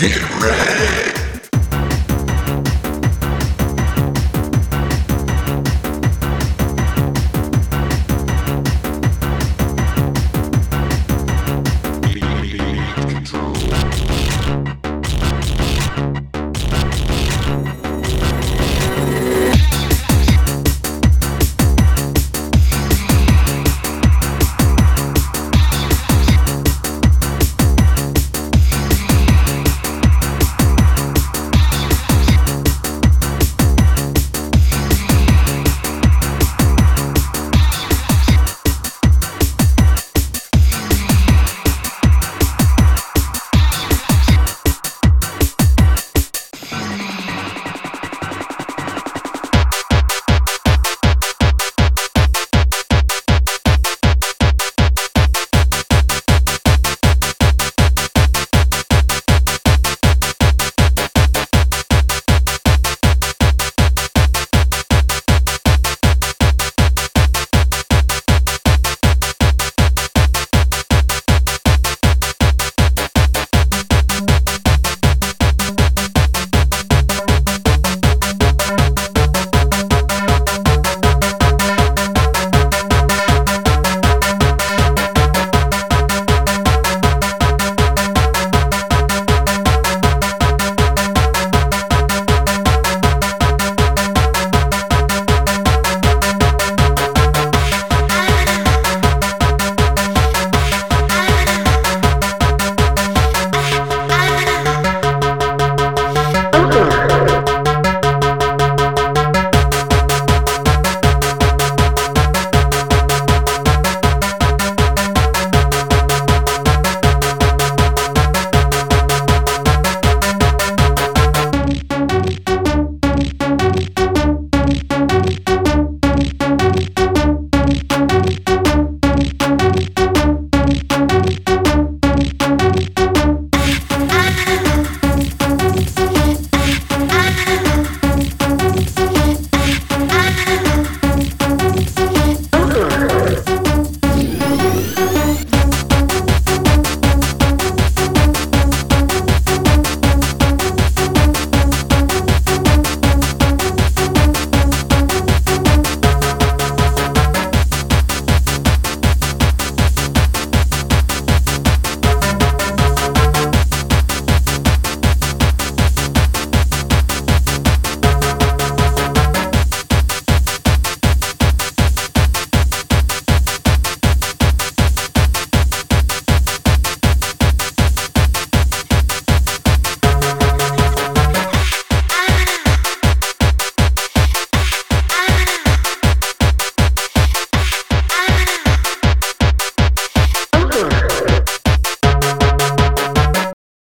Get ready.